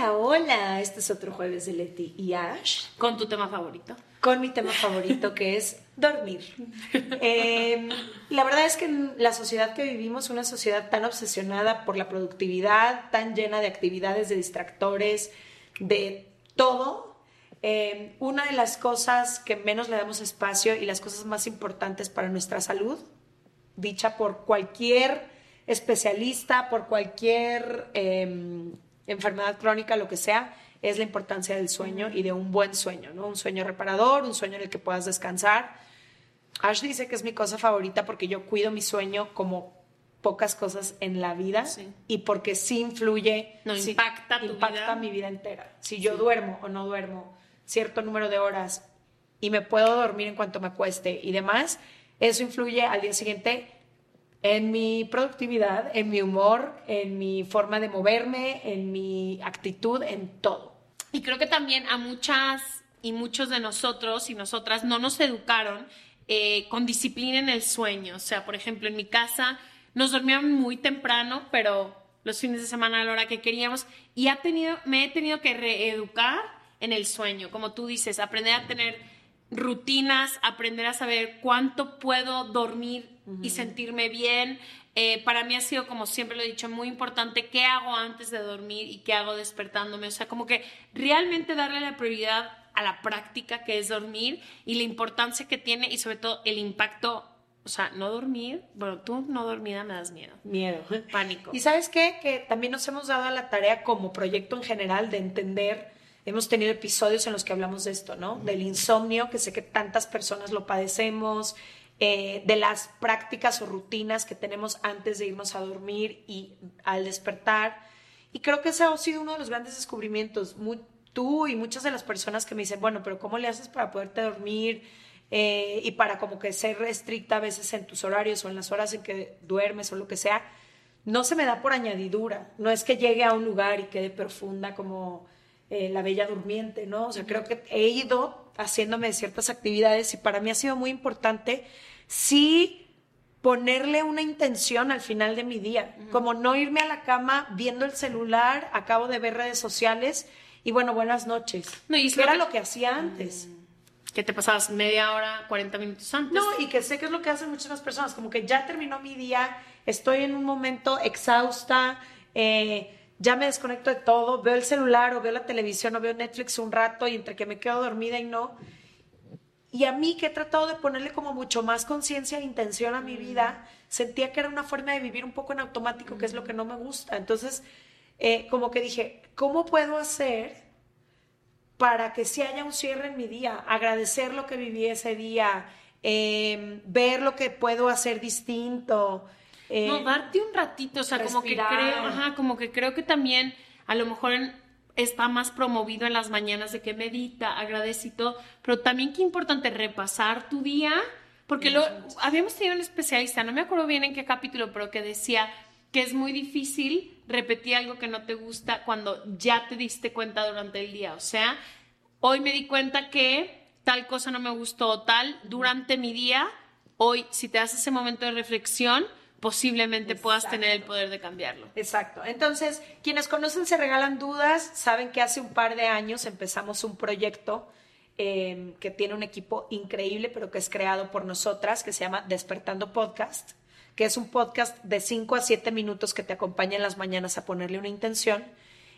Hola, hola, este es otro jueves de Leti y Ash. Con tu tema favorito. Con mi tema favorito que es dormir. Eh, la verdad es que en la sociedad que vivimos, una sociedad tan obsesionada por la productividad, tan llena de actividades, de distractores, de todo, eh, una de las cosas que menos le damos espacio y las cosas más importantes para nuestra salud, dicha por cualquier especialista, por cualquier eh, enfermedad crónica, lo que sea, es la importancia del sueño y de un buen sueño, ¿no? Un sueño reparador, un sueño en el que puedas descansar. Ash dice que es mi cosa favorita porque yo cuido mi sueño como pocas cosas en la vida y porque sí influye, no, impacta, tu impacta mi vida entera. Si yo duermo o no duermo cierto número de horas y me puedo dormir en cuanto me acueste y demás, eso influye al día siguiente en mi productividad, en mi humor, en mi forma de moverme, en mi actitud, en todo. Y creo que también a muchas y muchos de nosotros y nosotras no nos educaron eh, con disciplina en el sueño. O sea, por ejemplo, en mi casa nos dormíamos muy temprano, pero los fines de semana a la hora que queríamos. Y ha tenido, me he tenido que reeducar en el sueño, como tú dices, aprender a tener rutinas, aprender a saber cuánto puedo dormir y sentirme bien. Eh, para mí ha sido, como siempre lo he dicho, muy importante qué hago antes de dormir y qué hago despertándome. O sea, como que realmente darle la prioridad a la práctica que es dormir y la importancia que tiene y sobre todo el impacto o sea, no dormir, bueno, tú no dormida me das miedo. Miedo. Pánico. Y sabes qué? Que también nos hemos dado a la tarea como proyecto en general de entender, hemos tenido episodios en los que hablamos de esto, ¿no? Del insomnio, que sé que tantas personas lo padecemos, eh, de las prácticas o rutinas que tenemos antes de irnos a dormir y al despertar. Y creo que ese ha sido uno de los grandes descubrimientos. tú y muchas de las personas que me dicen, bueno, pero ¿cómo le haces para poderte dormir? Eh, y para como que ser estricta a veces en tus horarios o en las horas en que duermes o lo que sea, no se me da por añadidura. No es que llegue a un lugar y quede profunda como eh, la bella durmiente, ¿no? O sea, creo que he ido haciéndome ciertas actividades y para mí ha sido muy importante sí ponerle una intención al final de mi día, como no irme a la cama viendo el celular, acabo de ver redes sociales y bueno, buenas noches. No, y era lo que hacía antes. Mm que te pasabas media hora, 40 minutos antes. No, y que sé que es lo que hacen muchas personas, como que ya terminó mi día, estoy en un momento exhausta, eh, ya me desconecto de todo, veo el celular o veo la televisión o veo Netflix un rato y entre que me quedo dormida y no. Y a mí que he tratado de ponerle como mucho más conciencia e intención a mi vida, sentía que era una forma de vivir un poco en automático, que es lo que no me gusta. Entonces, eh, como que dije, ¿cómo puedo hacer para que si haya un cierre en mi día, agradecer lo que viví ese día, em, ver lo que puedo hacer distinto. Eh, no, darte un ratito, o sea, como que, creo, ajá, como que creo que también a lo mejor está más promovido en las mañanas de que medita, todo, pero también qué importante repasar tu día, porque lo, habíamos tenido un especialista, no me acuerdo bien en qué capítulo, pero que decía que es muy difícil repetir algo que no te gusta cuando ya te diste cuenta durante el día. O sea, hoy me di cuenta que tal cosa no me gustó tal durante mi día. Hoy, si te das ese momento de reflexión, posiblemente puedas tener el poder de cambiarlo. Exacto. Entonces, quienes conocen Se Regalan Dudas saben que hace un par de años empezamos un proyecto eh, que tiene un equipo increíble, pero que es creado por nosotras, que se llama Despertando Podcast que es un podcast de 5 a 7 minutos que te acompaña en las mañanas a ponerle una intención.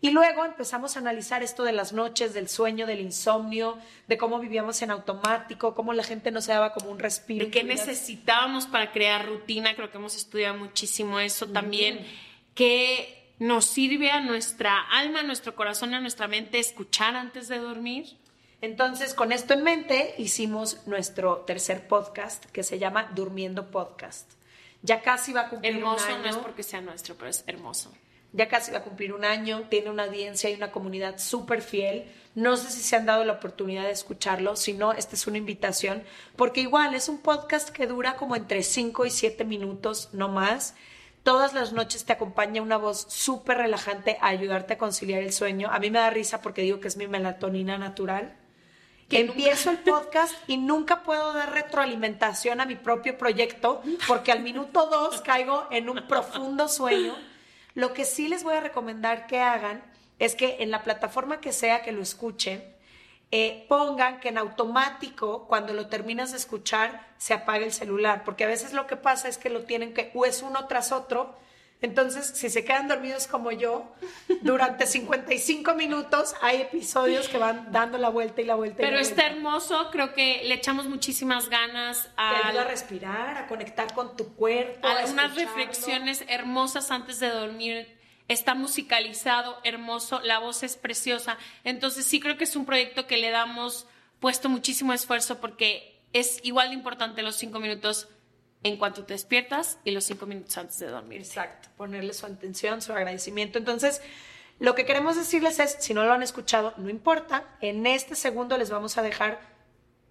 Y luego empezamos a analizar esto de las noches, del sueño, del insomnio, de cómo vivíamos en automático, cómo la gente no se daba como un respiro. De qué necesitábamos para crear rutina, creo que hemos estudiado muchísimo eso también, que nos sirve a nuestra alma, a nuestro corazón, a nuestra mente escuchar antes de dormir. Entonces, con esto en mente, hicimos nuestro tercer podcast que se llama Durmiendo Podcast. Ya casi va a cumplir un año. no es porque sea nuestro, pero es hermoso. Ya casi va a cumplir un año, tiene una audiencia y una comunidad súper fiel. No sé si se han dado la oportunidad de escucharlo, si no, esta es una invitación, porque igual es un podcast que dura como entre 5 y 7 minutos, no más todas las noches te acompaña una voz súper relajante a ayudarte a conciliar el sueño. A mí me da risa porque digo que es mi melatonina natural. Que empiezo el podcast y nunca puedo dar retroalimentación a mi propio proyecto porque al minuto dos caigo en un profundo sueño. Lo que sí les voy a recomendar que hagan es que en la plataforma que sea que lo escuchen, eh, pongan que en automático, cuando lo terminas de escuchar, se apague el celular, porque a veces lo que pasa es que lo tienen que, o es uno tras otro, entonces, si se quedan dormidos como yo, durante 55 minutos hay episodios que van dando la vuelta y la vuelta. Pero está hermoso, creo que le echamos muchísimas ganas a... a respirar, a conectar con tu cuerpo. A, unas reflexiones hermosas antes de dormir está musicalizado, hermoso, la voz es preciosa. Entonces sí creo que es un proyecto que le damos puesto muchísimo esfuerzo porque es igual de importante los cinco minutos en cuanto te despiertas y los cinco minutos antes de dormir. Exacto, ponerle su atención, su agradecimiento. Entonces, lo que queremos decirles es, si no lo han escuchado, no importa, en este segundo les vamos a dejar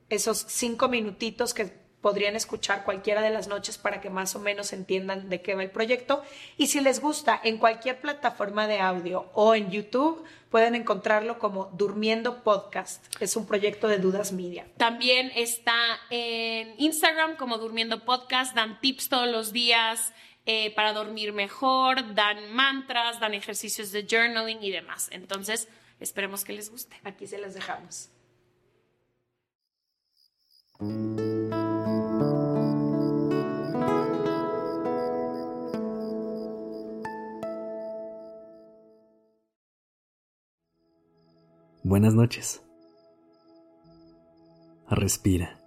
esos cinco minutitos que podrían escuchar cualquiera de las noches para que más o menos entiendan de qué va el proyecto. Y si les gusta, en cualquier plataforma de audio o en YouTube, pueden encontrarlo como Durmiendo Podcast. Es un proyecto de Dudas Media. También está en Instagram como Durmiendo Podcast, dan tips todos los días. Eh, para dormir mejor, dan mantras, dan ejercicios de journaling y demás. Entonces, esperemos que les guste. Aquí se las dejamos. Buenas noches. Respira.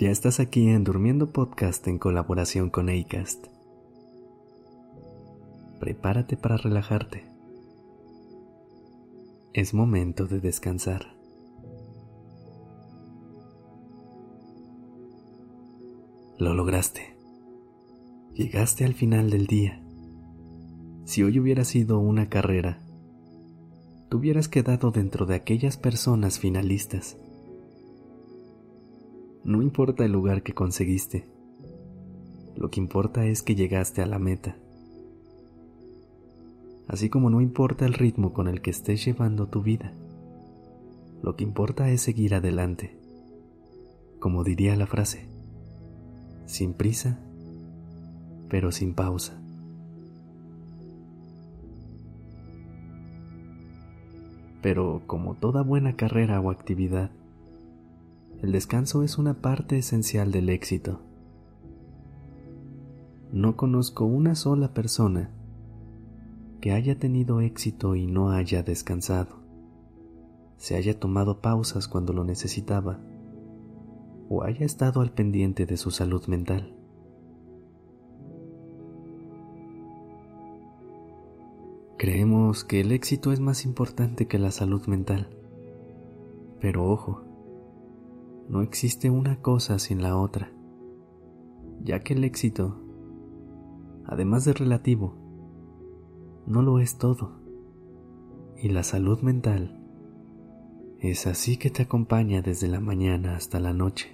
Ya estás aquí en Durmiendo Podcast en colaboración con Acast. Prepárate para relajarte. Es momento de descansar. Lo lograste. Llegaste al final del día. Si hoy hubiera sido una carrera, tú hubieras quedado dentro de aquellas personas finalistas. No importa el lugar que conseguiste, lo que importa es que llegaste a la meta. Así como no importa el ritmo con el que estés llevando tu vida, lo que importa es seguir adelante, como diría la frase sin prisa, pero sin pausa. Pero como toda buena carrera o actividad, el descanso es una parte esencial del éxito. No conozco una sola persona que haya tenido éxito y no haya descansado, se haya tomado pausas cuando lo necesitaba o haya estado al pendiente de su salud mental. Creemos que el éxito es más importante que la salud mental. Pero ojo, no existe una cosa sin la otra, ya que el éxito, además de relativo, no lo es todo. Y la salud mental es así que te acompaña desde la mañana hasta la noche,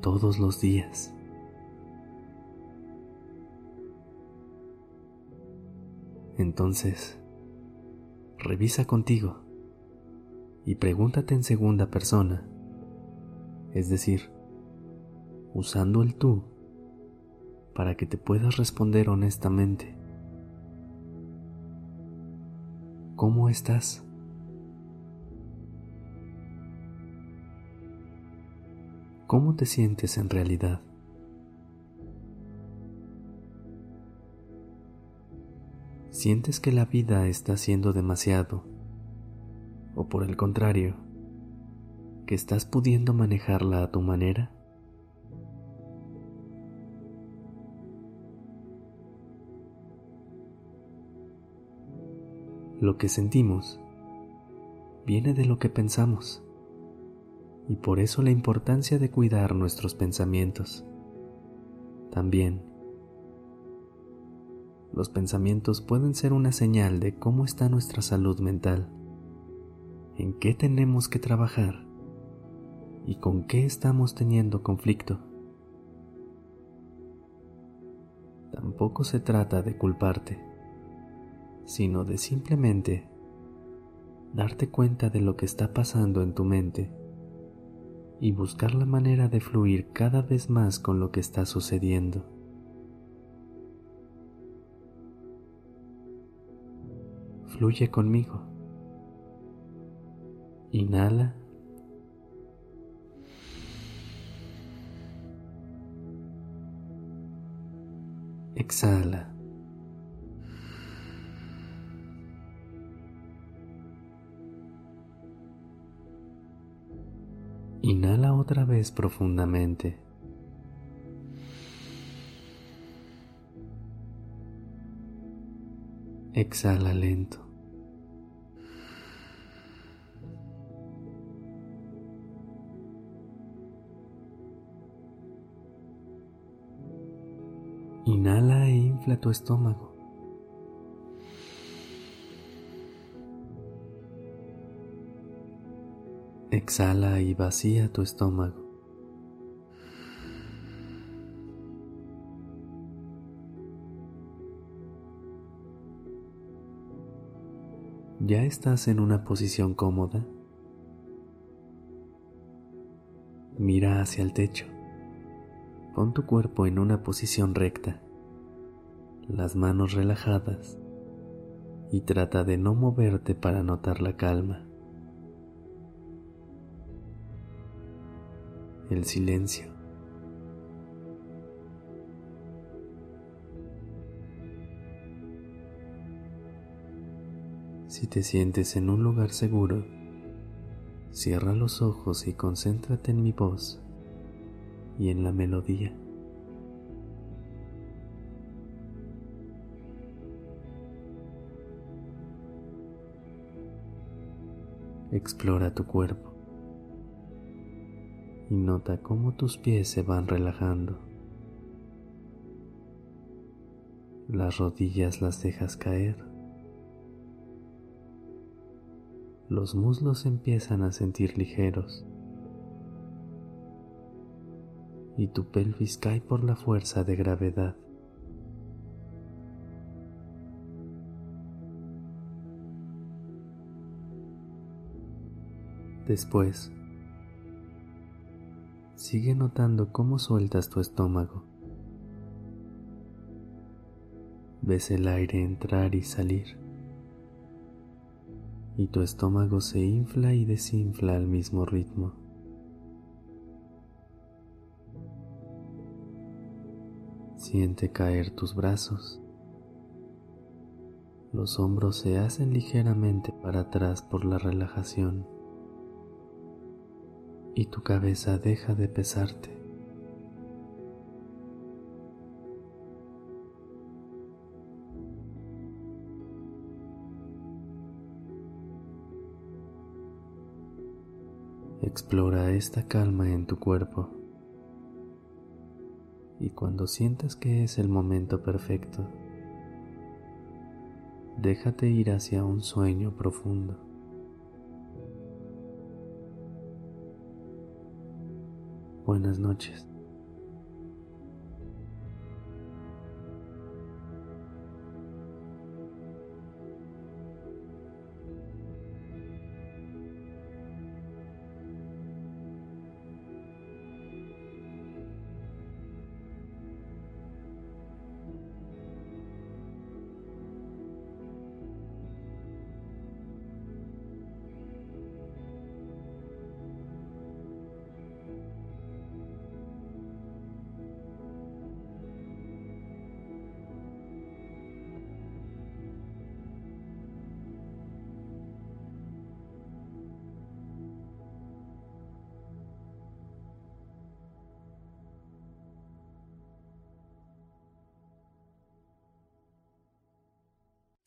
todos los días. Entonces, revisa contigo y pregúntate en segunda persona, es decir, usando el tú para que te puedas responder honestamente. ¿Cómo estás? ¿Cómo te sientes en realidad? ¿Sientes que la vida está siendo demasiado? ¿O por el contrario, que estás pudiendo manejarla a tu manera? Lo que sentimos viene de lo que pensamos y por eso la importancia de cuidar nuestros pensamientos. También, los pensamientos pueden ser una señal de cómo está nuestra salud mental. en qué tenemos que trabajar y con qué estamos teniendo conflicto. Tampoco se trata de culparte, sino de simplemente darte cuenta de lo que está pasando en tu mente y buscar la manera de fluir cada vez más con lo que está sucediendo. Fluye conmigo. Inhala. Exhala. Otra vez profundamente. Exhala lento. Inhala e infla tu estómago. Exhala y vacía tu estómago. ¿Ya estás en una posición cómoda? Mira hacia el techo. Pon tu cuerpo en una posición recta, las manos relajadas y trata de no moverte para notar la calma. El silencio. Si te sientes en un lugar seguro, cierra los ojos y concéntrate en mi voz y en la melodía. Explora tu cuerpo y nota cómo tus pies se van relajando. Las rodillas las dejas caer. Los muslos empiezan a sentir ligeros. y tu pelvis cae por la fuerza de gravedad. Después, sigue notando cómo sueltas tu estómago. Ves el aire entrar y salir. Y tu estómago se infla y desinfla al mismo ritmo. Siente caer tus brazos. Los hombros se hacen ligeramente para atrás por la relajación y tu cabeza deja de pesarte. Explora esta calma en tu cuerpo y cuando sientas que es el momento perfecto, déjate ir hacia un sueño profundo. Buenas noches.